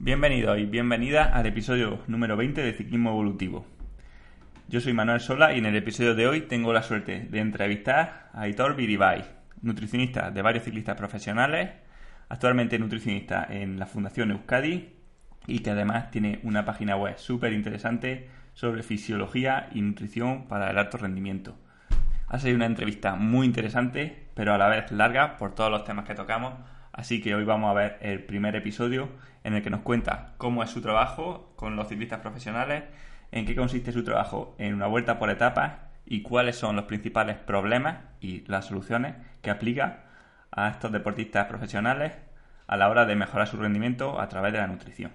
Bienvenido y bienvenida al episodio número 20 de Ciclismo Evolutivo. Yo soy Manuel Sola y en el episodio de hoy tengo la suerte de entrevistar a Aitor Biribay, nutricionista de varios ciclistas profesionales, actualmente nutricionista en la Fundación Euskadi y que además tiene una página web súper interesante sobre fisiología y nutrición para el alto rendimiento. Ha sido una entrevista muy interesante, pero a la vez larga por todos los temas que tocamos, así que hoy vamos a ver el primer episodio en el que nos cuenta cómo es su trabajo con los ciclistas profesionales, en qué consiste su trabajo en una vuelta por etapas y cuáles son los principales problemas y las soluciones que aplica a estos deportistas profesionales a la hora de mejorar su rendimiento a través de la nutrición.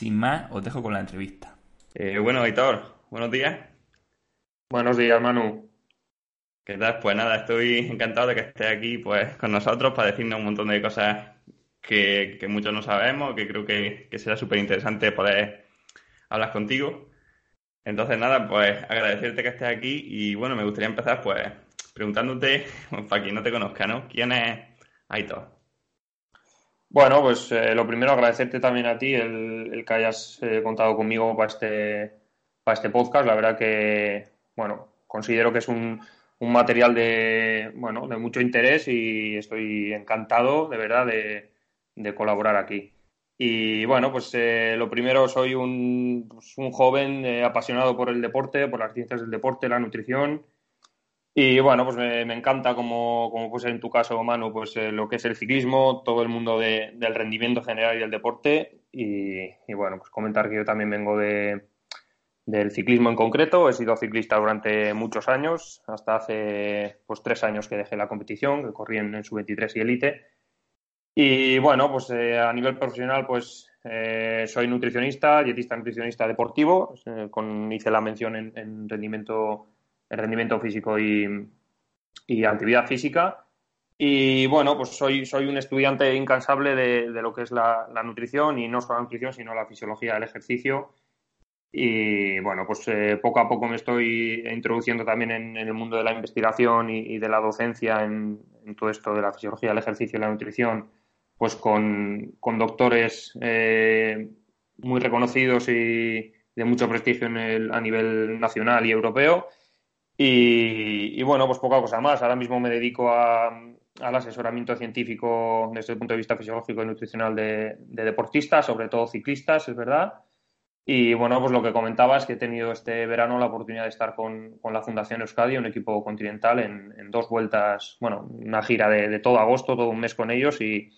Sin más, os dejo con la entrevista. Eh, bueno, Aitor, buenos días. Buenos días, Manu. ¿Qué tal? Pues nada, estoy encantado de que estés aquí pues, con nosotros para decirnos un montón de cosas que, muchos no sabemos, que creo que, será súper interesante poder hablar contigo. Entonces, nada, pues agradecerte que estés aquí y bueno, me gustaría empezar pues preguntándote, para quien no te conozca, ¿no? ¿Quién es Aitor? Bueno, pues eh, lo primero agradecerte también a ti el, que hayas eh, contado conmigo para este, para este podcast. La verdad que, bueno, considero que es un, un material de, bueno, de mucho interés y estoy encantado, de verdad, de, colaborar aquí. Y bueno, pues eh, lo primero, soy un, pues, un joven eh, apasionado por el deporte, por las ciencias del deporte, la nutrición. Y bueno, pues me, encanta, como, como puede ser en tu caso, Manu, pues eh, lo que es el ciclismo, todo el mundo del rendimiento general y del deporte. Y, bueno, pues comentar que yo también vengo de, del ciclismo en concreto. He sido ciclista durante muchos años, hasta hace pues tres años que dejé la competición, que corrí en, su 23 y elite. Y bueno, pues eh, a nivel profesional, pues eh, soy nutricionista, dietista nutricionista deportivo, eh, hice la mención en, rendimiento, en rendimiento físico y, actividad física. Y bueno, pues soy, soy un estudiante incansable de, lo que es la, nutrición y no solo la nutrición, sino la fisiología del ejercicio y bueno, pues eh, poco a poco me estoy introduciendo también en, el mundo de la investigación y, de la docencia en, todo esto de la fisiología, el ejercicio y la nutrición, pues con, doctores eh, muy reconocidos y de mucho prestigio el, a nivel nacional y europeo. Y, bueno, pues poca cosa más. Ahora mismo me dedico a, al asesoramiento científico desde el punto de vista fisiológico y nutricional de deportistas, sobre todo ciclistas, es verdad y bueno, pues lo que comentaba es que he tenido este verano la oportunidad de estar con, la Fundación Euskadi, un equipo continental, en, dos vueltas, bueno, una gira de, todo agosto, todo un mes con ellos y,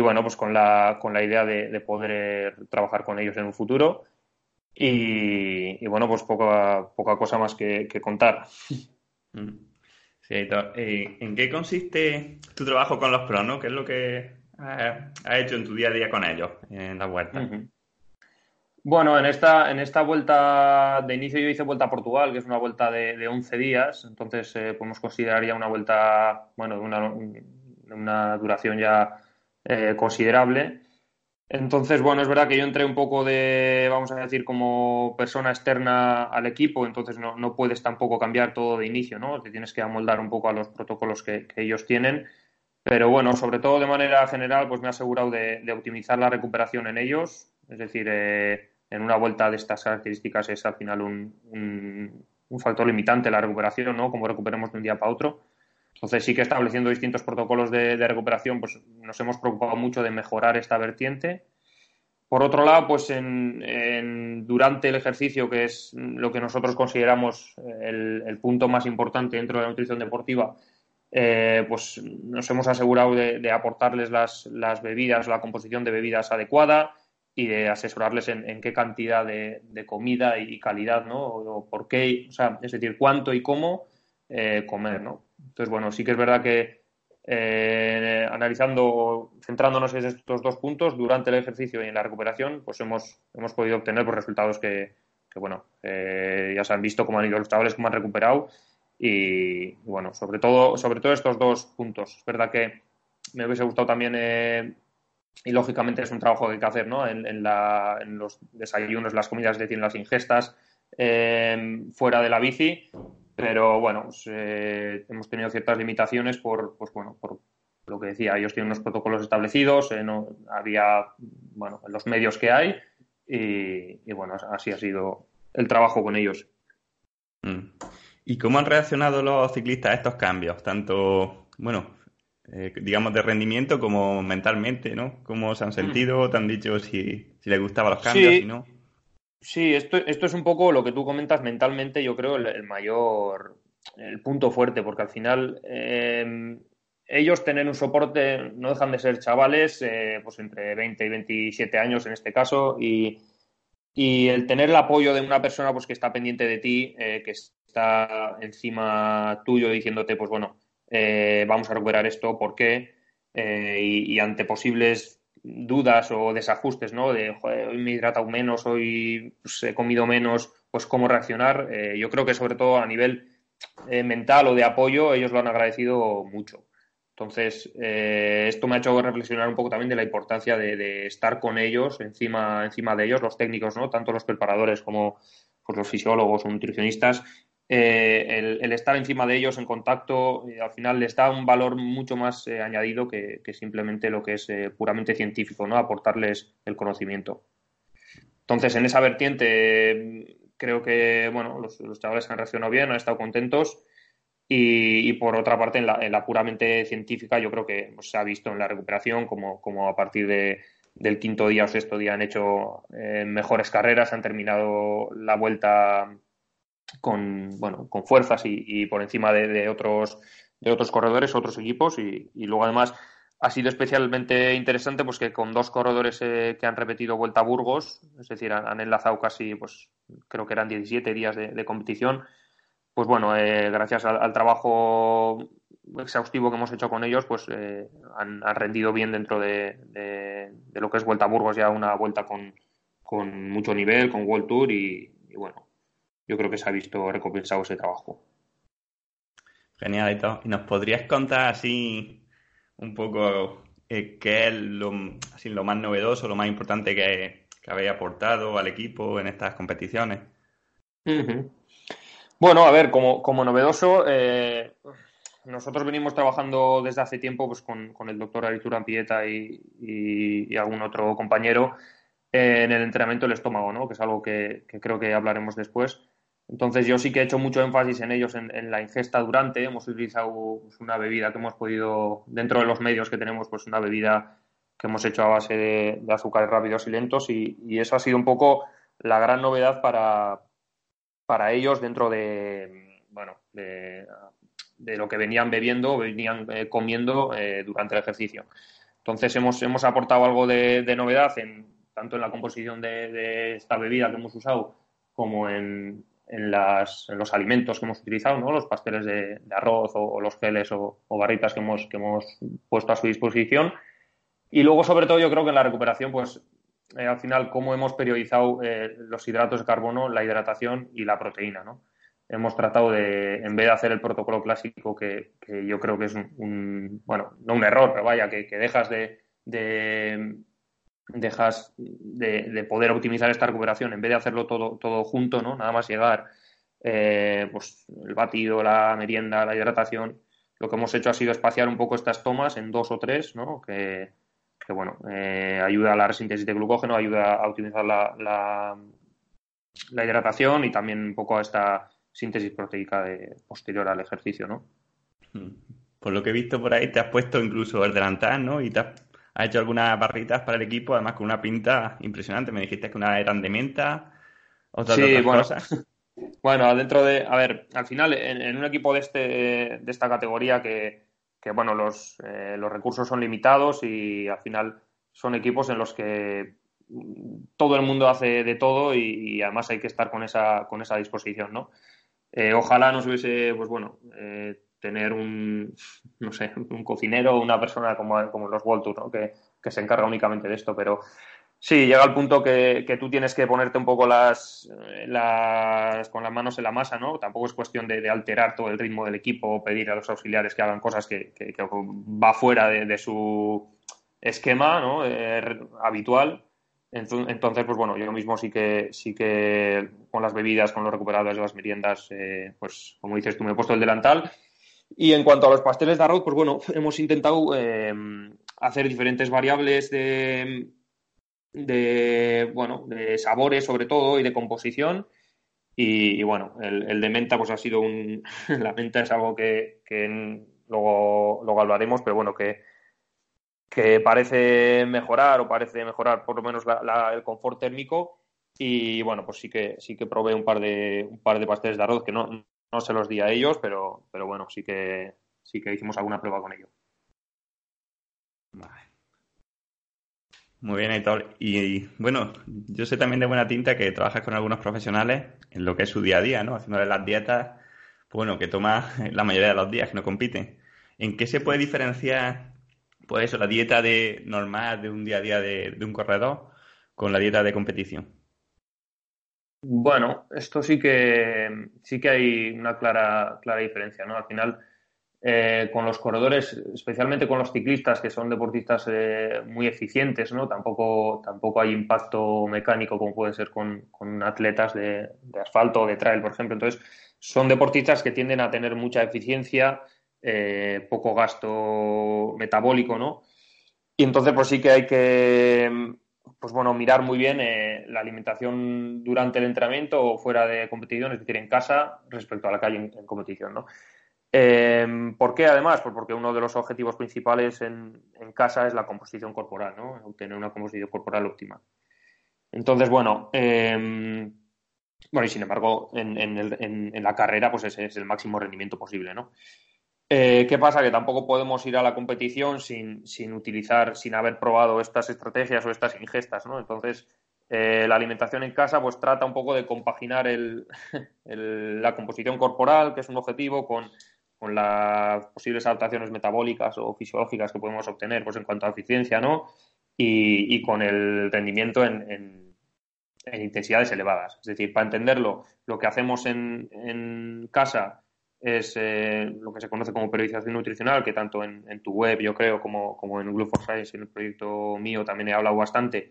bueno, pues con la, con la idea de, poder trabajar con ellos en un futuro. Y, bueno, pues poca, poca cosa más que, contar. Mm. Sí, eh, ¿En qué consiste tu trabajo con los pros, no? ¿Qué es lo que has hecho en tu día a día con ellos en la vuelta? Bueno, en esta, en esta vuelta de inicio yo hice vuelta a Portugal, que es una vuelta de, de 11 días, entonces eh, podemos considerar ya una vuelta, bueno, de una, una duración ya eh, considerable. Entonces, bueno, es verdad que yo entré un poco de, vamos a decir, como persona externa al equipo, entonces no, no puedes tampoco cambiar todo de inicio, ¿no? Te tienes que amoldar un poco a los protocolos que, ellos tienen. Pero bueno, sobre todo de manera general, pues me he asegurado de, optimizar la recuperación en ellos, es decir, eh, en una vuelta de estas características es al final un, factor limitante la recuperación, ¿no? Como recuperemos de un día para otro. Entonces sí que estableciendo distintos protocolos de, recuperación, pues nos hemos preocupado mucho de mejorar esta vertiente. Por otro lado, pues en, durante el ejercicio, que es lo que nosotros consideramos el, punto más importante dentro de la nutrición deportiva, eh, pues nos hemos asegurado de, aportarles las, bebidas, la composición de bebidas adecuada, y de asesorarles en, qué cantidad de, comida y calidad, ¿no? O, por qué, o sea, es decir, cuánto y cómo eh, comer, ¿no? Entonces, bueno, sí que es verdad que eh, analizando, centrándonos en estos dos puntos, durante el ejercicio y en la recuperación, pues hemos, hemos podido obtener pues, resultados que, bueno, eh, ya se han visto cómo han ido los chavales, cómo han recuperado y, bueno, sobre todo, sobre todo estos dos puntos. Es verdad que me hubiese gustado también eh, y lógicamente es un trabajo que hay que hacer ¿no? en, los desayunos, las comidas, es decir, en las ingestas fuera de la bici, pero bueno, pues, eh, hemos tenido ciertas limitaciones por, pues bueno, por lo que decía, ellos tienen unos protocolos establecidos, eh, no había, bueno, los medios que hay y, bueno, así ha sido el trabajo con ellos. Mm. ¿Y cómo han reaccionado los ciclistas a estos cambios? Tanto, bueno, eh, digamos, de rendimiento como mentalmente, ¿no? ¿Cómo se han sentido? ¿Te han dicho si, si les gustaban los cambios? Sí. no? Sí, esto, esto es un poco lo que tú comentas mentalmente, yo creo, el, mayor, el punto fuerte, porque al final eh, ellos tener un soporte, no dejan de ser chavales, eh, pues entre 20 y 27 años en este caso, y, y, el tener el apoyo de una persona pues que está pendiente de ti, eh, que está encima tuyo diciéndote, pues bueno, vamos a recuperar esto, ¿por qué? y, y ante posibles dudas o desajustes, ¿no? De, hoy me he hidratado menos, hoy pues, he comido menos, pues cómo reaccionar. Eh, yo creo que sobre todo a nivel eh, mental o de apoyo, ellos lo han agradecido mucho. Entonces, eh, esto me ha hecho reflexionar un poco también de la importancia de, estar con ellos, encima, encima de ellos, los técnicos, ¿no? Tanto los preparadores como pues, los fisiólogos o nutricionistas, eh, el, estar encima de ellos en contacto eh, al final les da un valor mucho más eh, añadido que, simplemente lo que es puramente científico, ¿no? Aportarles el conocimiento. Entonces, en esa vertiente, creo que bueno, los, chavales han reaccionado bien, han estado contentos. Y, por otra parte, en la, puramente científica, yo creo que pues, se ha visto en la recuperación como, como a partir de, del quinto día o sexto día han hecho mejores carreras, han terminado la vuelta con, bueno, con fuerzas y, por encima de, otros, de otros corredores, otros equipos y, luego además ha sido especialmente interesante pues que con dos corredores eh, que han repetido Vuelta a Burgos, es decir, han, enlazado casi, pues creo que eran 17 días de, competición, pues bueno, eh, gracias al, trabajo exhaustivo que hemos hecho con ellos, pues eh, han, rendido bien dentro de, de, lo que es Vuelta a Burgos, ya una vuelta con, con mucho nivel, con World Tour y bueno, yo creo que se ha visto recompensado ese trabajo. Genial, ¿y nos podrías contar así un poco eh, qué es lo, así, lo más novedoso, lo más importante que, habéis aportado al equipo en estas competiciones? Bueno, a ver, como, como novedoso, eh, nosotros venimos trabajando desde hace tiempo pues, con, el doctor Aritura Pieta y, y, algún otro compañero en el entrenamiento del estómago, ¿no? que es algo que creo que hablaremos después. Entonces yo sí que he hecho mucho énfasis en ellos en, la ingesta durante. Hemos utilizado pues, una bebida que hemos podido, dentro de los medios que tenemos, pues una bebida que hemos hecho a base de, azúcares rápidos y lentos y, eso ha sido un poco la gran novedad para, para ellos dentro de, bueno, de, lo que venían bebiendo, venían eh, comiendo eh, durante el ejercicio. Entonces hemos, hemos aportado algo de, novedad en, tanto en la composición de esta bebida que hemos usado como en, en, las, en, los alimentos que hemos utilizado, ¿no? los pasteles de, arroz o, los geles o, barritas que hemos, que hemos puesto a su disposición. Y luego, sobre todo, yo creo que en la recuperación, pues eh, al final, cómo hemos periodizado eh, los hidratos de carbono, la hidratación y la proteína. ¿no? Hemos tratado de, en vez de hacer el protocolo clásico, que, que yo creo que es un, bueno, no un error, pero vaya, que, que dejas de, de dejas de, poder optimizar esta recuperación en vez de hacerlo todo, todo junto, ¿no? Nada más llegar, eh, pues el batido, la merienda, la hidratación. Lo que hemos hecho ha sido espaciar un poco estas tomas en dos o tres, ¿no? Que, bueno, eh, ayuda a la resíntesis de glucógeno, ayuda a optimizar la, la, hidratación y también un poco a esta síntesis proteica de, posterior al ejercicio, ¿no? Hmm. Por lo que he visto por ahí, te has puesto incluso el delantal, ¿no? Y te has ha hecho algunas barritas para el equipo, además con una pinta impresionante. Me dijiste que una eran de menta, otras sí, otras bueno. cosas. Bueno, dentro de, a ver, al final en, un equipo de este de esta categoría que, que bueno, los, eh, los recursos son limitados y al final son equipos en los que todo el mundo hace de todo y, además hay que estar con esa, con esa disposición, ¿no? Eh, ojalá nos hubiese, pues bueno, eh, tener un, no sé, un cocinero o una persona como, como los World ¿no? Que, que, se encarga únicamente de esto, pero sí, llega el punto que, que tú tienes que ponerte un poco las, las, con las manos en la masa, ¿no? Tampoco es cuestión de, alterar todo el ritmo del equipo o pedir a los auxiliares que hagan cosas que, que va fuera de, su esquema ¿no? Eh, habitual entonces, pues bueno, yo mismo sí que, sí que con las bebidas, con los recuperados las meriendas, eh, pues como dices tú, me he puesto el delantal. Y en cuanto a los pasteles de arroz, pues bueno, hemos intentado eh, hacer diferentes variables de, de, bueno, de sabores sobre todo y de composición. Y, bueno, el, de menta pues ha sido un... la menta es algo que, que luego, luego hablaremos, pero bueno, que que parece mejorar o parece mejorar por lo menos el confort térmico y bueno pues sí que sí que probé un par de un par de pasteles de arroz que no, no se los di a ellos pero pero bueno sí que sí que hicimos alguna prueba con ello Muy bien, Héctor. Y, bueno, yo sé también de buena tinta que trabajas con algunos profesionales en lo que es su día a día, ¿no? Haciéndole las dietas, bueno, que toma la mayoría de los días que no compiten. ¿En qué se puede diferenciar pues eso, la dieta de normal de un día a día de, un corredor con la dieta de competición? Bueno, esto sí que sí que hay una clara, clara diferencia, ¿no? Al final, eh, con los corredores, especialmente con los ciclistas, que son deportistas eh, muy eficientes, ¿no? Tampoco, tampoco hay impacto mecánico como puede ser con, atletas de, de, asfalto o de trail, por ejemplo. Entonces, son deportistas que tienden a tener mucha eficiencia, eh, poco gasto metabólico, ¿no? Y entonces, pues sí que hay que, pues bueno, mirar muy bien eh, la alimentación durante el entrenamiento o fuera de competición, es decir, en casa respecto a la calle en, competición, ¿no? Eh, ¿Por qué además? Pues porque uno de los objetivos principales en, casa es la composición corporal, ¿no? Obtener una composición corporal óptima. Entonces, bueno, bueno, y sin embargo, en, en, la carrera, pues es el máximo rendimiento posible, ¿no? Eh, ¿Qué pasa? Que tampoco podemos ir a la competición sin, sin, utilizar, sin haber probado estas estrategias o estas ingestas, ¿no? Entonces, eh, la alimentación en casa pues trata un poco de compaginar el, la composición corporal, que es un objetivo, con, con, las posibles adaptaciones metabólicas o fisiológicas que podemos obtener pues, en cuanto a eficiencia, ¿no? Y, y con el rendimiento en, en, en, intensidades elevadas. Es decir, para entenderlo, lo que hacemos en, en casa es eh, lo que se conoce como periodización nutricional, que tanto en, tu web, yo creo, como, como en Glue for Science, en el proyecto mío, también he hablado bastante.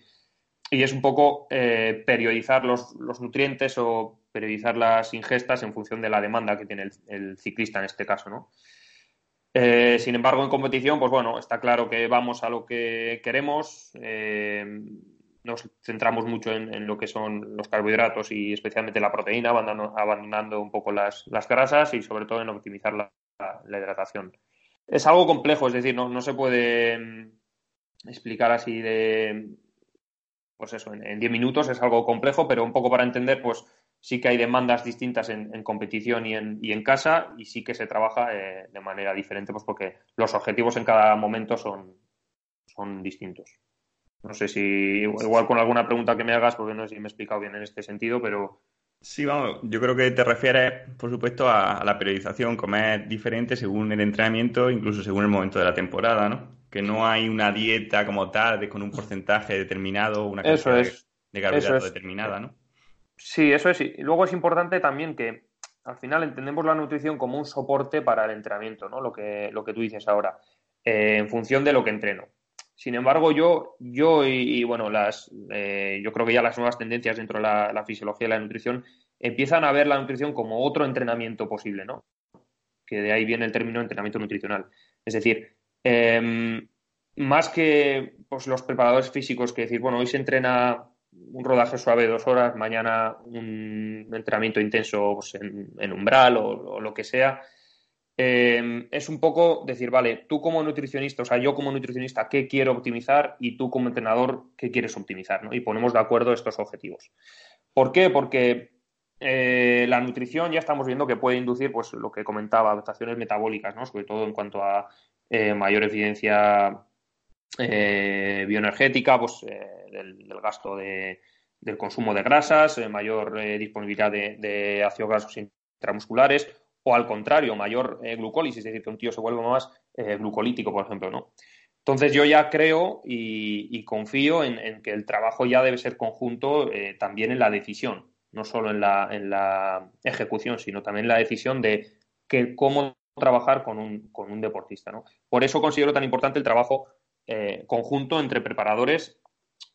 Y es un poco eh, periodizar los, los, nutrientes o periodizar las ingestas en función de la demanda que tiene el, ciclista en este caso, ¿no? Eh, sin embargo, en competición, pues bueno, está claro que vamos a lo que queremos nos centramos mucho en, lo que son los carbohidratos y especialmente la proteína, abandonando, un poco las, grasas y sobre todo en optimizar la, hidratación. Es algo complejo, es decir, no, se puede mm, explicar así de, pues eso, en 10 minutos es algo complejo, pero un poco para entender, pues sí que hay demandas distintas en, competición y en, y en, casa y sí que se trabaja eh, de manera diferente, pues porque los objetivos en cada momento son, son distintos. No sé si igual con alguna pregunta que me hagas, porque no sé si me he explicado bien en este sentido, pero... Sí, vamos, yo creo que te refieres, por supuesto, a, la periodización, comer diferente según el entrenamiento, incluso según el momento de la temporada, ¿no? Que no hay una dieta como tal, de, con un porcentaje determinado, una cantidad de, carbohidratos determinada, ¿no? Sí, eso es. Y luego es importante también que al final entendemos la nutrición como un soporte para el entrenamiento, ¿no? Lo que, lo que tú dices ahora, eh, en función de lo que entreno. Sin embargo, yo, yo y, bueno, las, eh, yo creo que ya las nuevas tendencias dentro de la, fisiología y la nutrición empiezan a ver la nutrición como otro entrenamiento posible, ¿no? Que de ahí viene el término entrenamiento nutricional. Es decir, em, más que pues, los preparadores físicos que decir, bueno, hoy se entrena un rodaje suave dos horas, mañana un entrenamiento intenso pues, en, umbral o, lo que sea, Em, es un poco decir, vale, tú como nutricionista, o sea, yo como nutricionista, ¿qué quiero optimizar? Y tú como entrenador, ¿qué quieres optimizar? Y ponemos de acuerdo estos objetivos. ¿Por qué? Porque eh, la nutrición ya estamos viendo que puede inducir, pues lo que comentaba, adaptaciones metabólicas, ¿no? Sobre todo en cuanto a eh, mayor eficiencia bioenergética, pues del, gasto de, del consumo de grasas, mayor disponibilidad de, de ácidos grasos intramusculares o al contrario, mayor glucólisis, es decir, que un tío se vuelve más glucolítico, por ejemplo, ¿no? Entonces yo ya creo y, confío en, que el trabajo ya debe ser conjunto eh, también en la decisión, no solo en la, ejecución, sino también en la decisión de cómo trabajar con un, deportista. ¿no? Por eso considero tan importante el trabajo eh, conjunto entre preparadores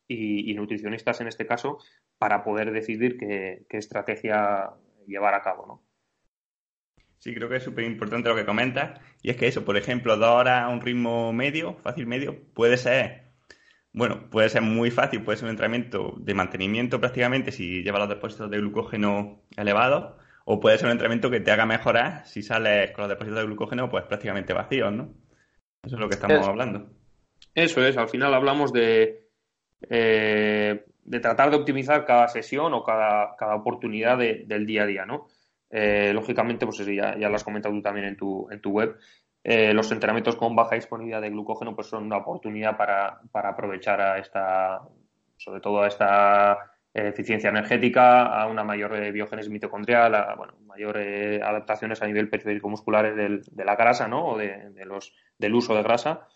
y, nutricionistas en este caso para poder decidir qué, qué estrategia llevar a cabo. ¿no? Sí, creo que es súper importante lo que comentas. Y es que eso, por ejemplo, dos horas a un ritmo medio, fácil medio, puede ser, bueno, puede ser muy fácil, puede ser un entrenamiento de mantenimiento prácticamente si lleva los depósitos de glucógeno elevados, o puede ser un entrenamiento que te haga mejorar si sales con los depósitos de glucógeno pues prácticamente vacíos, ¿no? Eso es lo que estamos hablando. Eso es, al final hablamos de, eh, de tratar de optimizar cada sesión o cada, cada oportunidad del día a día, ¿no? Eh, lógicamente, pues ya, ya, lo has comentado tú también en tu, en tu web, eh, los entrenamientos con baja disponibilidad de glucógeno pues son una oportunidad para, aprovechar a esta, sobre todo a esta eficiencia energética, a una mayor eh, biogénesis mitocondrial, a bueno, mayor adaptaciones a nivel periférico muscular de la grasa, ¿no? O de, los, del uso de grasa.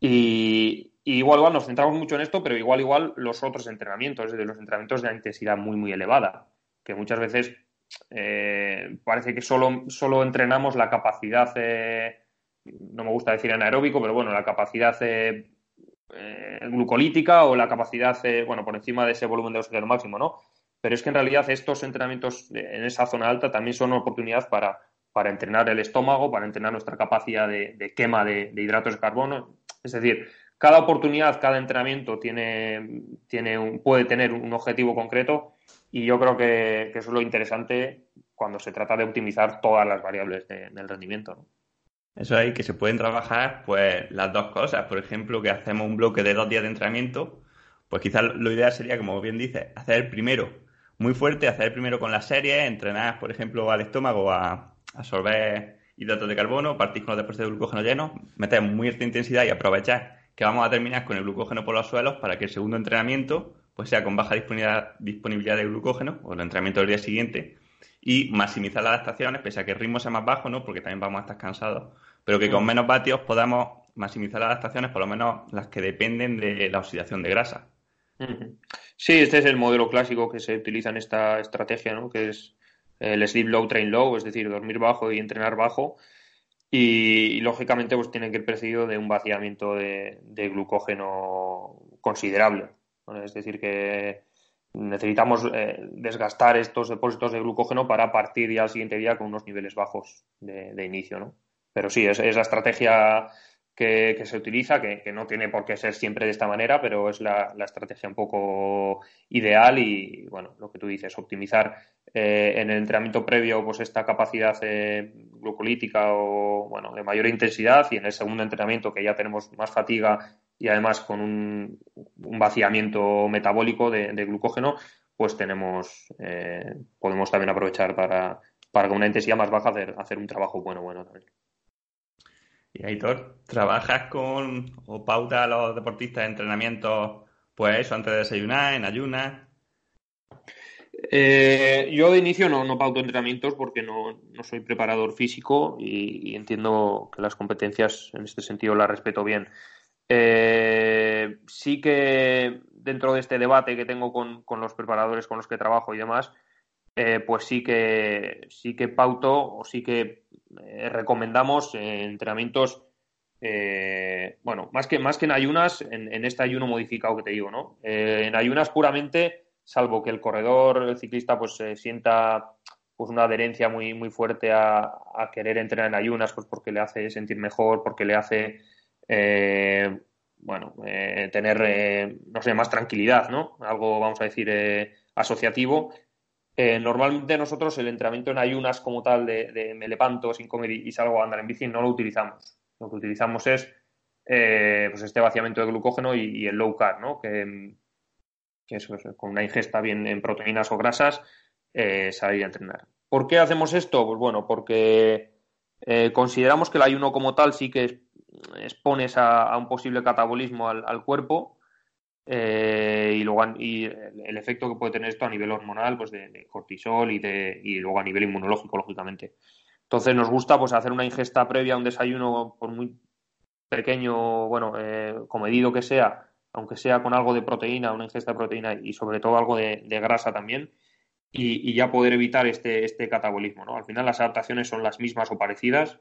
Y, igual, igual nos centramos mucho en esto, pero igual, igual los otros entrenamientos, decir, los entrenamientos de intensidad muy, muy elevada, que muchas veces eh, parece que solo, solo entrenamos la capacidad, eh, no me gusta decir anaeróbico, pero bueno, la capacidad eh, glucolítica o la capacidad, bueno, por encima de ese volumen de oxígeno máximo, ¿no? Pero es que en realidad estos entrenamientos en esa zona alta también son una oportunidad para, para entrenar el estómago, para entrenar nuestra capacidad de, quema de, hidratos de carbono. Es decir, cada oportunidad, cada entrenamiento tiene, tiene puede tener un objetivo concreto y yo creo que, eso es lo interesante cuando se trata de optimizar todas las variables del rendimiento. Eso es que se pueden trabajar pues las dos cosas. Por ejemplo, que hacemos un bloque de dos días de entrenamiento, pues quizás lo ideal sería, como bien dices, hacer primero muy fuerte, hacer primero con las series, entrenar, por ejemplo, al estómago a absorber hidratos de carbono, los depósitos de glucógeno llenos, meter muy alta intensidad y aprovechar que vamos a terminar con el glucógeno por los suelos para que el segundo entrenamiento pues sea con baja disponibilidad, disponibilidad de glucógeno o el entrenamiento del día siguiente y maximizar las adaptaciones, pese a que el ritmo sea más bajo, ¿no? Porque también vamos a estar cansados, pero que con mm. menos vatios podamos maximizar las adaptaciones, por lo menos las que dependen de la oxidación de grasa. Sí, este es el modelo clásico que se utiliza en esta estrategia, ¿no? Que es el sleep low, train low, es decir, dormir bajo y entrenar bajo. Y, lógicamente, pues tiene que ir precedido de un vaciamiento de glucógeno considerable. Es decir, que necesitamos eh, desgastar estos depósitos de glucógeno para partir ya al siguiente día con unos niveles bajos de, inicio, ¿no? Pero sí, es, la estrategia que, se utiliza, que, no tiene por qué ser siempre de esta manera, pero es la, estrategia un poco ideal y, bueno, lo que tú dices, optimizar eh, en el entrenamiento previo pues esta capacidad eh, glucolítica o, bueno, de mayor intensidad y en el segundo entrenamiento que ya tenemos más fatiga y además con un, vaciamiento metabólico de, glucógeno, pues tenemos, eh, podemos también aprovechar para, para con una intensidad más baja hacer, hacer un trabajo bueno, bueno también. Y Aitor, ¿trabajas con o pauta a los deportistas de entrenamiento, pues eso, antes de desayunar, en ayunas? Eh, yo de inicio no, no pauto entrenamientos porque no, soy preparador físico y, entiendo que las competencias en este sentido las respeto bien. Eh, sí que dentro de este debate que tengo con, los preparadores con los que trabajo y demás, eh, pues sí que sí que pauto o sí que eh, recomendamos entrenamientos bueno, más que, más que en ayunas, en, este ayuno modificado que te digo, ¿no? en ayunas puramente, salvo que el corredor, el ciclista, pues sienta pues una adherencia muy, muy fuerte a, a, querer entrenar en ayunas, pues porque le hace sentir mejor, porque le hace eh, bueno, eh, tener, eh, no sé, más tranquilidad, ¿no? Algo, vamos a decir, asociativo. normalmente nosotros el entrenamiento en ayunas como tal de, me levanto sin comer y, salgo a andar en bici no lo utilizamos. Lo que utilizamos es pues este vaciamiento de glucógeno y, el low carb, ¿no? Que, eso es, con una ingesta bien en proteínas o grasas, salir a entrenar. ¿Por qué hacemos esto? Pues bueno, porque consideramos que el ayuno como tal sí que expones a, un posible catabolismo al, cuerpo eh, y luego y el efecto que puede tener esto a nivel hormonal, pues de, cortisol y, de, y luego a nivel inmunológico, lógicamente. Entonces nos gusta pues hacer una ingesta previa a un desayuno por muy pequeño, bueno, eh, comedido que sea, aunque sea con algo de proteína, una ingesta de proteína y sobre todo algo de, grasa también, y, ya poder evitar este, este catabolismo, ¿no? Al final las adaptaciones son las mismas o parecidas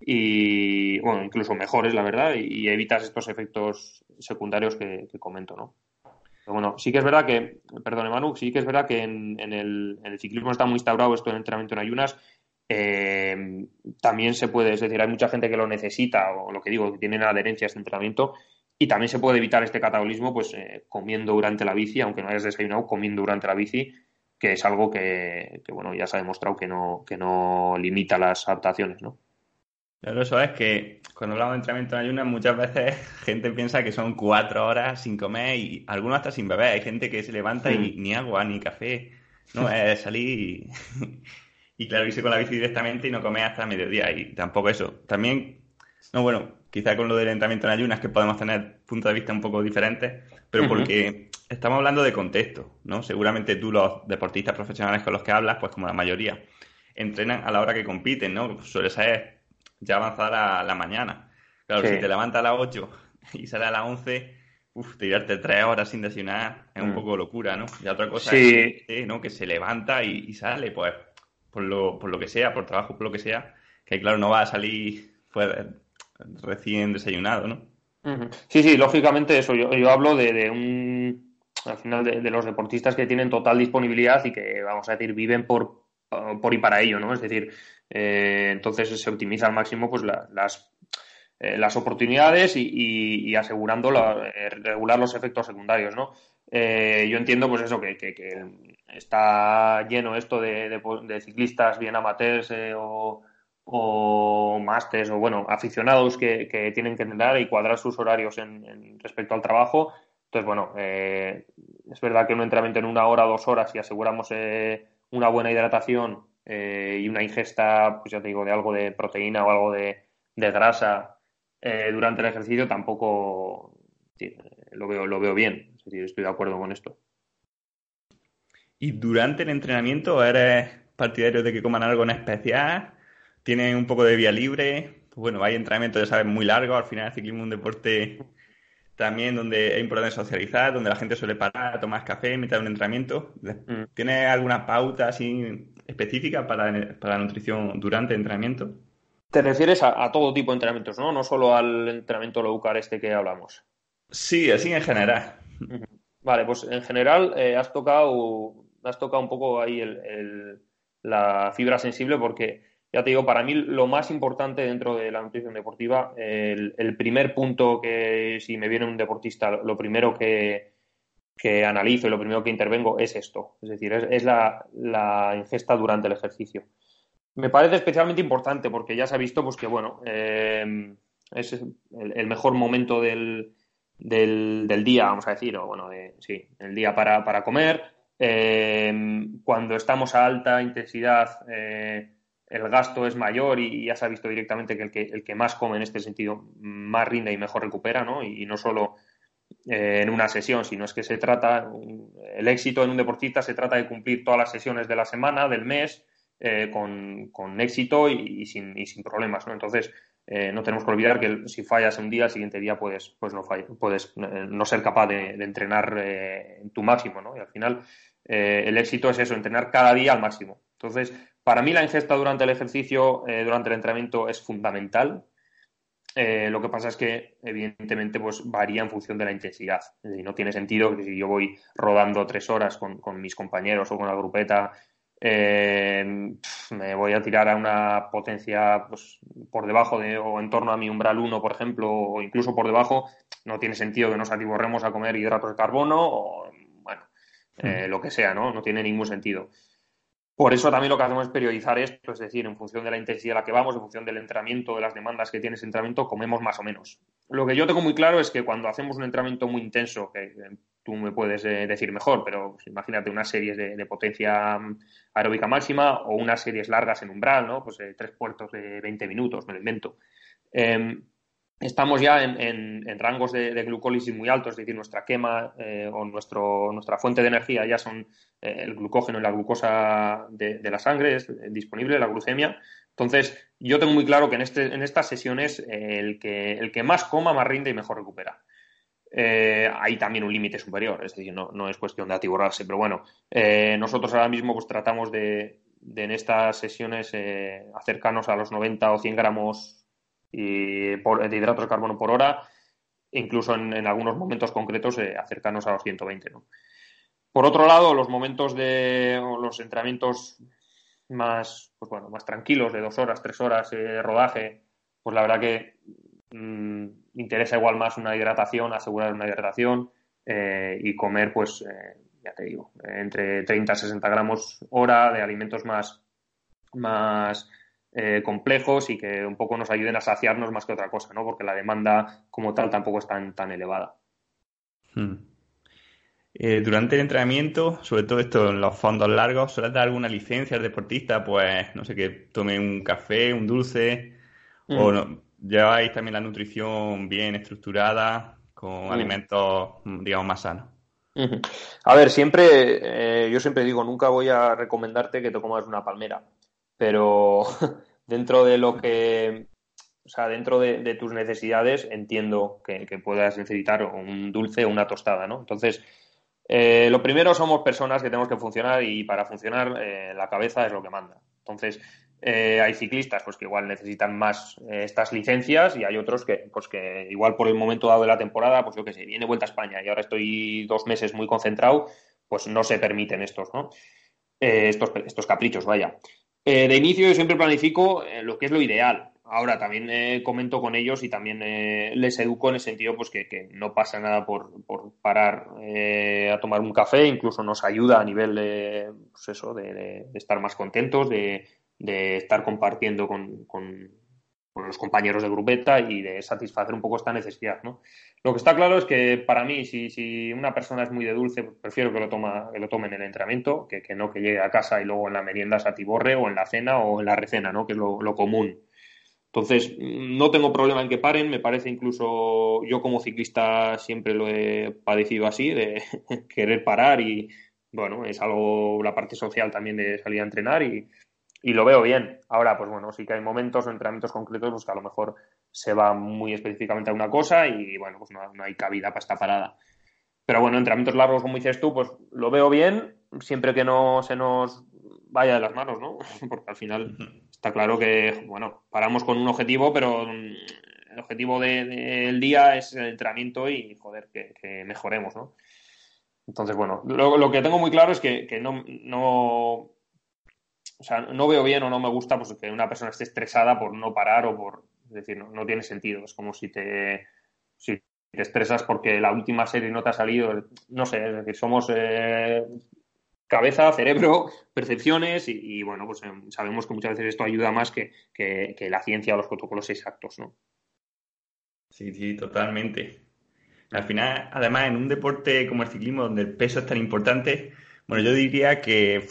y, bueno, incluso mejores, la verdad, y, evitas estos efectos secundarios que, comento, ¿no? bueno, sí que es verdad que, perdón, Manu, sí que es verdad que en, el, ciclismo está muy instaurado esto del entrenamiento en ayunas eh, también se puede, es decir, hay mucha gente que lo necesita o lo que digo, que tienen adherencia a este entrenamiento y también se puede evitar este catabolismo pues eh, comiendo durante la bici, aunque no hayas desayunado, comiendo durante la bici, que es algo que, bueno, ya se ha demostrado que no, que no limita las adaptaciones, ¿no? Claro, eso es que cuando hablamos de entrenamiento en ayunas muchas veces gente piensa que son cuatro horas sin comer y algunos hasta sin beber. Hay gente que se levanta y hmm. ni agua ni café. No, es salir y, y claro, irse con la bici directamente y no comer hasta mediodía. Y tampoco eso. También, no, bueno, quizá con lo del entrenamiento en ayunas que podemos tener puntos de vista un poco diferentes, pero porque estamos hablando de contexto, ¿no? Seguramente tú, los deportistas profesionales con los que hablas, pues como la mayoría, entrenan a la hora que compiten, ¿no? Suele ser ya avanzada la, mañana. Claro, si te levantas a las 8 y sales a las 11, uf, tirarte tres horas sin desayunar es un mm. poco locura, ¿no? Y otra cosa es que, ¿no? que se levanta y sale, pues por lo, por lo que sea, por trabajo, por lo que sea, que claro, no va a salir pues, recién desayunado, ¿no? Sí, sí, lógicamente eso. Yo, yo hablo de, un. Al final, de, los deportistas que tienen total disponibilidad y que, vamos a decir, viven por, por y para ello, ¿no? Es decir, eh, entonces se optimiza al máximo pues las, eh, las oportunidades y, asegurando eh, regular los efectos secundarios, ¿no? yo entiendo, pues eso, que, está lleno esto de, ciclistas bien amateurs o, o másters o bueno, aficionados que, tienen que entrenar y cuadrar sus horarios en, respecto al trabajo. Entonces, bueno, es verdad que un entrenamiento en una hora dos horas y aseguramos una buena hidratación y una ingesta, pues ya te digo, de algo de proteína o algo de, grasa durante el ejercicio, tampoco lo, veo, lo veo bien. Estoy de acuerdo con esto. ¿Y durante el entrenamiento eres partidario de que coman algo en especial? ¿Tienen un poco de vía libre? Pues bueno, hay entrenamientos, ya sabes, muy largos. Al final el ciclismo es un deporte también donde es importante socializar, donde la gente suele parar, tomar café mientras un entrenamiento. Mm. ¿Tienes alguna pauta así específica para, la nutrición durante el entrenamiento? Te refieres a, todo tipo de entrenamientos, ¿no? No solo al entrenamiento low carb este que hablamos. Sí, así en general. Vale, pues en general eh, has tocado has tocado un poco ahí la fibra sensible porque, ya te digo, para mí lo más importante dentro de la nutrición deportiva, el, primer punto que si me viene un deportista, lo primero que, analizo y lo primero que intervengo es esto, es decir, es, la, ingesta durante el ejercicio. Me parece especialmente importante porque ya se ha visto pues que, bueno, eh, es el, mejor momento del, día, vamos a decir, o bueno, sí, el día para, para comer, eh, cuando estamos a alta intensidad, eh, el gasto es mayor y, ya se ha visto directamente que el, que el que más come en este sentido más rinde y mejor recupera, ¿no? Y, no solo eh, en una sesión, sino es que se trata, el éxito en un deportista se trata de cumplir todas las sesiones de la semana, del mes, con, con, éxito y, sin, y, sin, problemas, ¿no? Entonces, no tenemos que olvidar que si fallas un día, el siguiente día puedes, pues no puedes no ser capaz de, de entrenar en tu máximo, ¿no? Y al final eh, el éxito es eso, entrenar cada día al máximo. Entonces, para mí la ingesta durante el ejercicio, eh, durante el entrenamiento es fundamental. Eh, lo que pasa es que, evidentemente, pues varía en función de la intensidad. No tiene sentido que si yo voy rodando tres horas con, mis compañeros o con la grupeta, me voy a tirar a una potencia pues, por debajo de, o en torno a mi umbral 1, por ejemplo, o incluso por debajo, no tiene sentido que nos atiborremos a comer hidratos de carbono o eh, lo que sea, ¿no? No tiene ningún sentido. Por eso también lo que hacemos es periodizar esto, es decir, en función de la intensidad a la que vamos, en función del entrenamiento, de las demandas que tiene ese entrenamiento, comemos más o menos. Lo que yo tengo muy claro es que cuando hacemos un entrenamiento muy intenso, que eh, tú me puedes eh, decir mejor, pero pues, imagínate unas series de, potencia mm, aeróbica máxima o unas series largas en umbral, ¿no? Pues tres puertos de 20 minutos, me lo invento. Em, estamos ya en, rangos de, glucólisis muy altos, es decir, nuestra quema eh, o nuestro, nuestra fuente de energía ya son eh, el glucógeno y la glucosa de, la sangre, es disponible, la glucemia. Entonces, yo tengo muy claro que en, este, en estas sesiones el, que, el que más coma, más rinde y mejor recupera. hay también un límite superior, es decir, no, no, es cuestión de atiborrarse, pero bueno, nosotros ahora mismo pues tratamos de, de en estas sesiones acercarnos a los 90 o 100 gramos y por, de hidratos de carbono por hora, incluso en, algunos momentos concretos eh, acercarnos a los 120. Por otro lado, los momentos de los entrenamientos más, pues bueno, más tranquilos, de dos horas, tres horas de rodaje, pues la verdad que mm, interesa igual más una hidratación, asegurar una hidratación eh, y comer, pues, eh, ya te digo, entre 30 y 60 gramos hora de alimentos más, más eh, complejos y que un poco nos ayuden a saciarnos más que otra cosa, ¿no? Porque la demanda como tal tampoco es tan, tan elevada. Hmm. Eh, durante el entrenamiento, sobre todo esto en los fondos largos, ¿sueles dar alguna licencia al deportista? Pues, no sé, que tome un café, un dulce, o hmm. lleváis también la nutrición bien estructurada, con hmm. alimentos, digamos, más sanos. A ver, siempre, eh, yo siempre digo, nunca voy a recomendarte que te comas una palmera pero dentro de lo que, o sea, dentro de, tus necesidades entiendo que, puedas necesitar un dulce o una tostada, ¿no? Entonces, eh, lo primero somos personas que tenemos que funcionar y para funcionar eh, la cabeza es lo que manda. Entonces, eh, hay ciclistas pues que igual necesitan más estas licencias y hay otros que pues que igual por el momento dado de la temporada pues yo qué sé viene vuelta a España y ahora estoy dos meses muy concentrado pues no se permiten estos no estos, estos caprichos vaya eh, de inicio yo siempre planifico eh, lo que es lo ideal. Ahora también eh, comento con ellos y también les educo en el sentido pues que, no pasa nada por, parar a tomar un café, incluso nos ayuda a nivel de, pues eso, de, estar más contentos, de, estar compartiendo con los compañeros de grupeta y de satisfacer un poco esta necesidad, ¿no? Lo que está claro es que para mí, si, si una persona es muy de dulce, prefiero que lo, toma, que lo tome en el entrenamiento, que, que, no que llegue a casa y luego en la merienda se atiborre o en la cena o en la recena, ¿no? Que es lo, común. Entonces, no tengo problema en que paren, me parece incluso, yo como ciclista siempre lo he padecido así, de querer parar y, bueno, es algo, la parte social también de salir a entrenar y, y lo veo bien. Ahora, pues bueno, sí que hay momentos o entrenamientos concretos pues que a lo mejor se va muy específicamente a una cosa y bueno, pues no, hay cabida para esta parada. Pero bueno, entrenamientos largos, como dices tú, pues lo veo bien, siempre que no se nos vaya de las manos, ¿no? Porque al final está claro que, bueno, paramos con un objetivo, pero el objetivo del día es el entrenamiento y, joder, que, mejoremos, ¿no? Entonces, bueno, lo, que tengo muy claro es que, que no, no, o sea, no veo bien o no me gusta pues, que una persona esté estresada por no parar o por, es decir, no, tiene sentido. Es como si te, si te estresas porque la última serie no te ha salido, no sé, es decir, somos eh, cabeza, cerebro, percepciones y, bueno, pues em, sabemos que muchas veces esto ayuda más que, que, la ciencia o los protocolos exactos, ¿no? Sí, sí, totalmente. Al final, además, en un deporte como el ciclismo, donde el peso es tan importante, bueno, yo diría que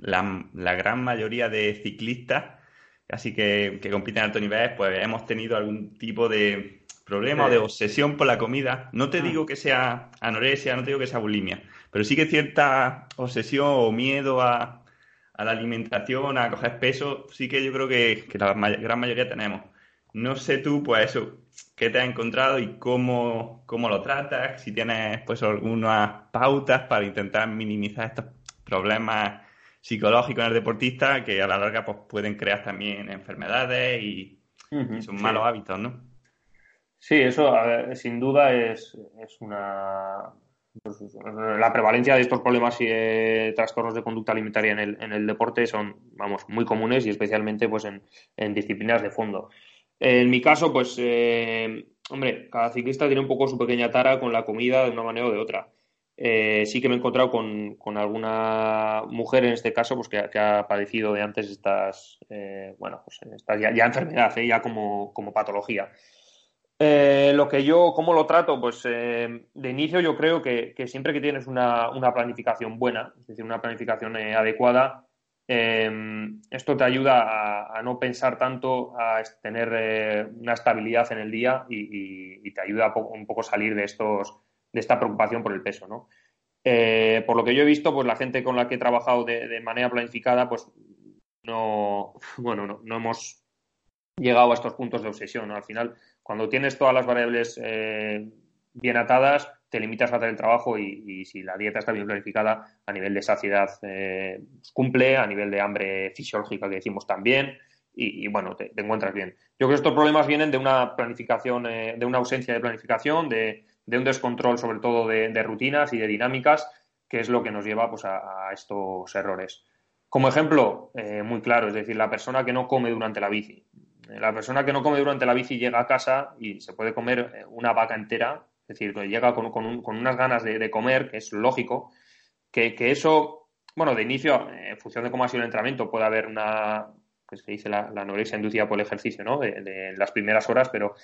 la, gran mayoría de ciclistas, así que, que compiten a alto nivel, pues hemos tenido algún tipo de problema o de obsesión por la comida. No te ah. digo que sea anorexia, no te digo que sea bulimia, pero sí que cierta obsesión o miedo a, la alimentación, a coger peso, sí que yo creo que, la gran mayoría tenemos. No sé tú, pues eso, qué te has encontrado y cómo, cómo lo tratas, si tienes pues algunas pautas para intentar minimizar estos problemas psicológico en el deportista que a la larga pues, pueden crear también enfermedades y, son malos hábitos, ¿no? Sí, eso sin duda es, es una... Pues, la prevalencia de estos problemas y trastornos de conducta alimentaria en el, en el deporte son, vamos, muy comunes y especialmente pues en, en disciplinas de fondo. En mi caso, pues, eh, hombre, cada ciclista tiene un poco su pequeña tara con la comida de una manera o de otra. Eh, sí que me he encontrado con, alguna mujer en este caso pues que, ha padecido de antes estas, eh, bueno, pues ya, ya enfermedad, ¿eh? ya como, patología. lo que yo, ¿cómo lo trato? Pues de inicio yo creo que, siempre que tienes una, planificación buena, es decir, una planificación adecuada, esto te ayuda a, no pensar tanto, a tener eh, una estabilidad en el día y, te ayuda a un poco salir de estos de esta preocupación por el peso, ¿no? Eh, por lo que yo he visto, pues la gente con la que he trabajado de, manera planificada, pues no, bueno, no, hemos llegado a estos puntos de obsesión. ¿no? Al final, cuando tienes todas las variables eh, bien atadas, te limitas a hacer el trabajo y, si la dieta está bien planificada, a nivel de saciedad eh, cumple, a nivel de hambre fisiológica que decimos también, y, bueno, te, encuentras bien. Yo creo que estos problemas vienen de una planificación, de una ausencia de planificación, de, de un descontrol sobre todo de, rutinas y de dinámicas, que es lo que nos lleva pues, a, estos errores. Como ejemplo, eh, muy claro, es decir, la persona que no come durante la bici. La persona que no come durante la bici llega a casa y se puede comer eh, una vaca entera, es decir, llega con, unas ganas de, comer, que es lógico, que, eso, bueno, de inicio, en función de cómo ha sido el entrenamiento, puede haber una, que se dice la, la anorexia inducida por el ejercicio, ¿no? De, las primeras horas, pero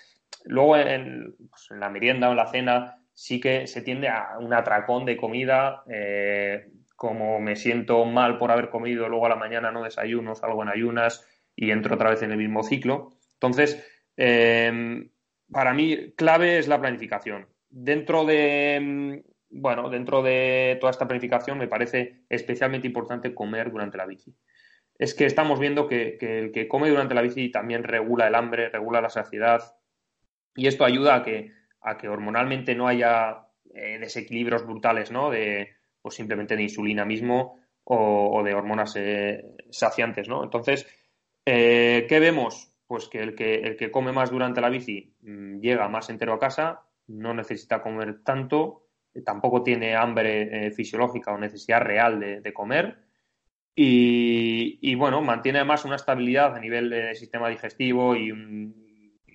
luego pues, en, la merienda o en la cena sí que se tiende a un atracón de comida, eh, como me siento mal por haber comido, luego a la mañana no desayuno, salgo en ayunas y entro otra vez en el mismo ciclo. Entonces, em, para mí, clave es la planificación. Dentro de, bueno, dentro de toda esta planificación me parece especialmente importante comer durante la bici es que estamos viendo que, el que come durante la bici también regula el hambre, regula la saciedad y esto ayuda a que, a que hormonalmente no haya eh, desequilibrios brutales, ¿no? De, pues simplemente de insulina mismo o, de hormonas eh, saciantes, ¿no? Entonces, eh, ¿qué vemos? Pues que el, que el que come más durante la bici mm, llega más entero a casa, no necesita comer tanto, tampoco tiene hambre fisiológica o necesidad real de comer y, bueno, mantiene además una estabilidad a nivel de sistema digestivo y,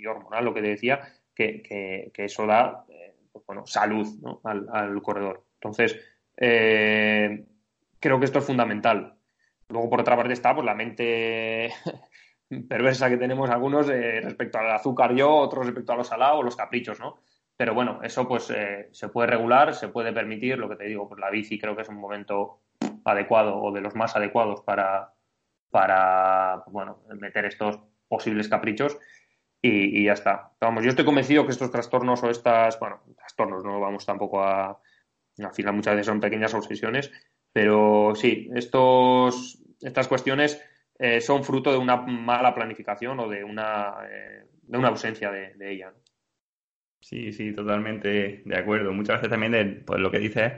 hormonal, lo que te decía, que, eso da eh, pues bueno, salud al, corredor. Entonces, eh, creo que esto es fundamental. Luego, por otra parte, está pues, la mente perversa que tenemos algunos eh, respecto al azúcar yo, otros respecto a los salados o los caprichos, ¿no? Pero bueno, eso pues se puede regular, se puede permitir, lo que te digo, pues la bici creo que es un momento adecuado o de los más adecuados para, para bueno, meter estos posibles caprichos y, ya está. Vamos, yo estoy convencido que estos trastornos o estas, bueno, trastornos, no vamos tampoco a, al final muchas veces son pequeñas obsesiones, pero sí, estos, estas cuestiones eh, son fruto de una mala planificación o de una, eh, de una ausencia de, ella. Sí, sí, totalmente de acuerdo. Muchas veces también de, pues, lo que dices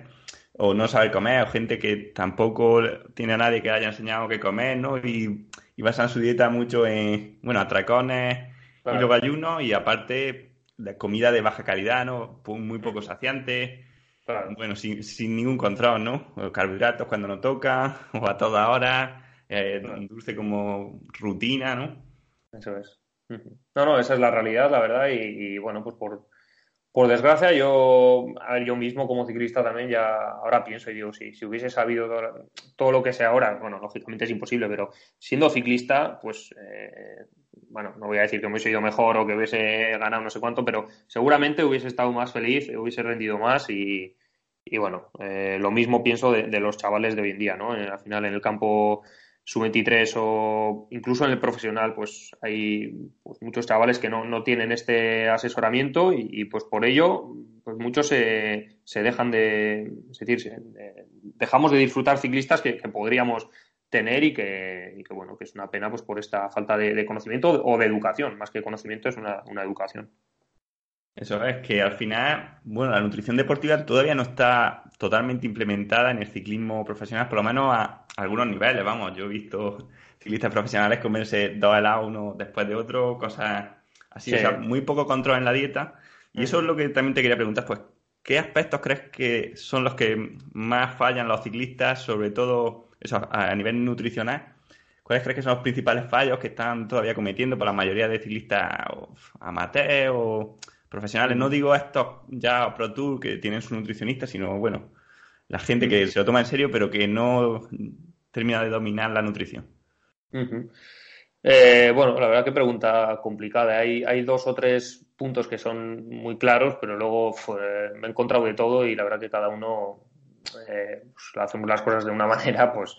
o no saber comer, o gente que tampoco tiene a nadie que le haya enseñado qué comer, ¿no? Y, y basan su dieta mucho en, bueno, atracones y luego ayuno, y aparte de comida de baja calidad, ¿no? Muy poco saciante, bueno, sin, sin, ningún control, ¿no? carbohidratos cuando no toca, o a toda hora, eh, dulce como rutina, ¿no? Eso es. No, no, esa es la realidad, la verdad, y bueno, pues por, por desgracia, yo, yo mismo como ciclista también ya ahora pienso y digo, si, si hubiese sabido todo, lo que sé ahora, bueno, lógicamente es imposible, pero siendo ciclista, pues, eh, bueno, no voy a decir que me hubiese ido mejor o que hubiese ganado no sé cuánto, pero seguramente hubiese estado más feliz, hubiese rendido más y, y bueno, eh, lo mismo pienso de, de, los chavales de hoy en día, ¿no? Eh, al final en el campo su 23 o incluso en el profesional, pues hay pues, muchos chavales que no, no, tienen este asesoramiento y, pues por ello pues muchos se, se dejan de, es decir, dejamos de disfrutar ciclistas que, podríamos tener y que, y que, bueno, que es una pena pues por esta falta de, conocimiento o de educación, más que conocimiento es una, una educación. Eso es que al final, bueno, la nutrición deportiva todavía no está totalmente implementada en el ciclismo profesional, por lo menos a algunos niveles, vamos, yo he visto ciclistas profesionales comerse dos helados uno después de otro, cosas así, o sea, muy poco control en la dieta. Y eso es lo que también te quería preguntar, pues, ¿qué aspectos crees que son los que más fallan los ciclistas, sobre todo eso, a nivel nutricional? ¿Cuáles crees que son los principales fallos que están todavía cometiendo por la mayoría de ciclistas amateurs o profesionales. No digo estos ya Pro Tour que tienen su nutricionista, sino, bueno, la gente que se lo toma en serio, pero que no termina de dominar la nutrición. Eh, bueno, la verdad que pregunta complicada. Hay, hay dos o tres puntos que son muy claros, pero luego me he encontrado de todo y la verdad que cada uno eh, pues, hacemos las cosas de una manera, pues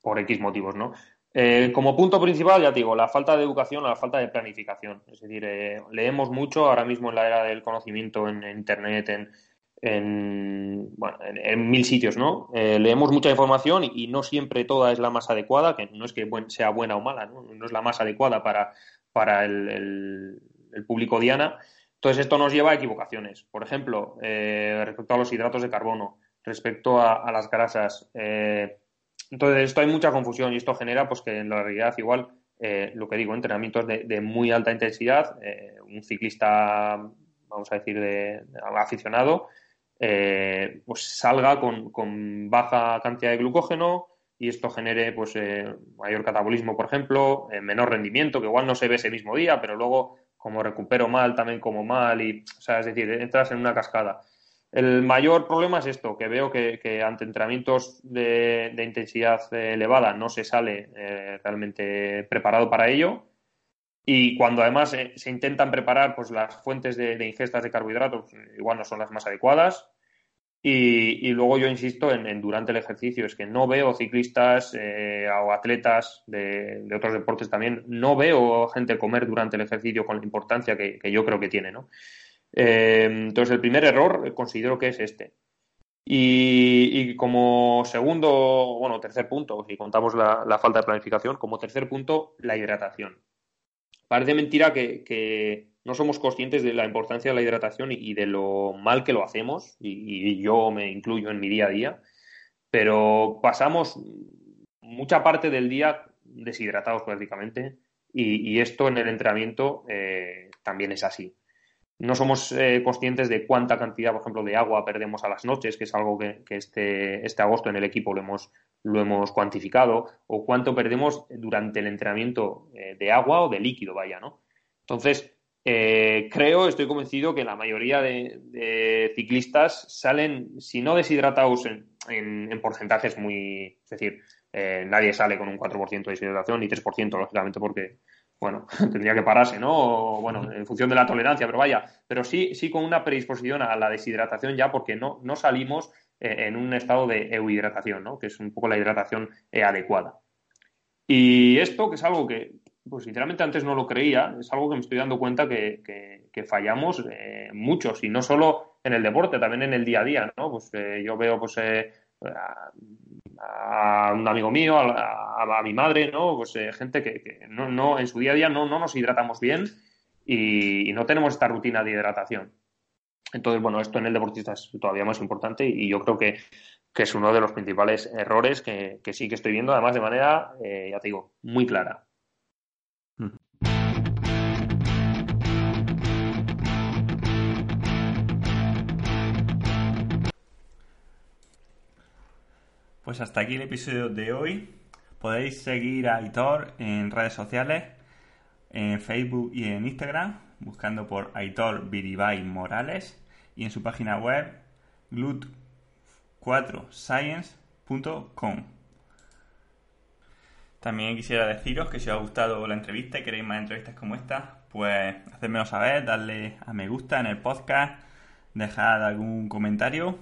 por X motivos, ¿no? Eh, como punto principal, ya te digo, la falta de educación, la falta de planificación. Es decir, eh, leemos mucho ahora mismo en la era del conocimiento, en, Internet, en, en, bueno, en, mil sitios, ¿no? Eh, leemos mucha información y, no siempre toda es la más adecuada, que no es que sea buena o mala, ¿no? Es la más adecuada para, para el, público diana. Entonces, esto nos lleva a equivocaciones. Por ejemplo, respecto a los hidratos de carbono, respecto a, a las grasas. Entonces, esto hay mucha confusión y esto genera pues que en la realidad igual, eh, lo que digo, entrenamientos de, muy alta intensidad, eh, un ciclista, vamos a decir, de, aficionado, eh, pues salga con, baja cantidad de glucógeno y esto genere pues mayor catabolismo, por ejemplo, menor rendimiento, que igual no se ve ese mismo día, pero luego como recupero mal, también como mal, y, o sea, es decir, entras en una cascada. El mayor problema es esto, que veo que, ante entrenamientos de, intensidad elevada no se sale eh, realmente preparado para ello. Y cuando además eh, se intentan preparar, pues las fuentes de, ingestas de carbohidratos igual no son las más adecuadas. Y, luego yo insisto en, durante el ejercicio, es que no veo ciclistas eh, o atletas de, otros deportes también, no veo gente comer durante el ejercicio con la importancia que, que yo creo que tiene, ¿no? Eh, entonces, el primer error considero que es este. Y, como segundo, bueno, tercer punto, si contamos la, falta de planificación, como tercer punto, la hidratación. Parece mentira que, no somos conscientes de la importancia de la hidratación y, de lo mal que lo hacemos, y, yo me incluyo en mi día a día, pero pasamos mucha parte del día deshidratados prácticamente, y, esto en el entrenamiento eh, también es así no somos eh, conscientes de cuánta cantidad, por ejemplo, de agua perdemos a las noches, que es algo que, este, este, agosto en el equipo lo hemos, lo hemos cuantificado, o cuánto perdemos durante el entrenamiento eh, de agua o de líquido, vaya, ¿no? Entonces, eh, creo, estoy convencido que la mayoría de, ciclistas salen, si no deshidratados en, en, porcentajes muy. Es decir, nadie sale con un 4% de deshidratación ni 3%, lógicamente, porque bueno, tendría que pararse, ¿no? bueno, en función de la tolerancia, pero vaya, pero sí, sí con una predisposición a la deshidratación ya porque no, no salimos eh, en un estado de euhidratación, ¿no? Que es un poco la hidratación eh, adecuada. Y esto, que es algo que, pues sinceramente antes no lo creía, es algo que me estoy dando cuenta que, que, fallamos eh, muchos, y no solo en el deporte, también en el día a día, ¿no? Pues yo veo, pues, a un amigo mío, a, mi madre, ¿no? Pues eh, gente que, no, no, en su día a día no, no nos hidratamos bien y, no tenemos esta rutina de hidratación. Entonces, bueno, esto en el deportista es todavía más importante y yo creo que, es uno de los principales errores que, sí que estoy viendo, además de manera, eh, ya te digo, muy clara. Pues hasta aquí el episodio de hoy. Podéis seguir a Aitor en redes sociales, en Facebook y en Instagram, buscando por Aitor Viribay Morales y en su página web glut4science.com. También quisiera deciros que si os ha gustado la entrevista y queréis más entrevistas como esta, pues hacedmelo saber, darle a me gusta en el podcast, dejad algún comentario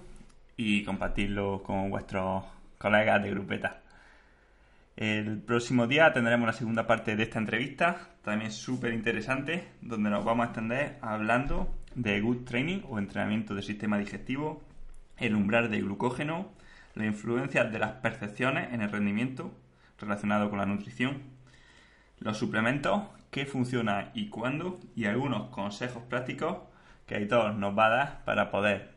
y compartirlo con vuestros colegas de grupeta. El próximo día tendremos la segunda parte de esta entrevista, también súper interesante, donde nos vamos a extender hablando de good training o entrenamiento del sistema digestivo, el umbral de glucógeno, la influencia de las percepciones en el rendimiento relacionado con la nutrición, los suplementos, qué funciona y cuándo, y algunos consejos prácticos que Aitor nos va a dar para poder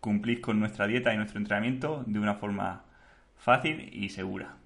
cumplir con nuestra dieta y nuestro entrenamiento de una forma fácil y segura.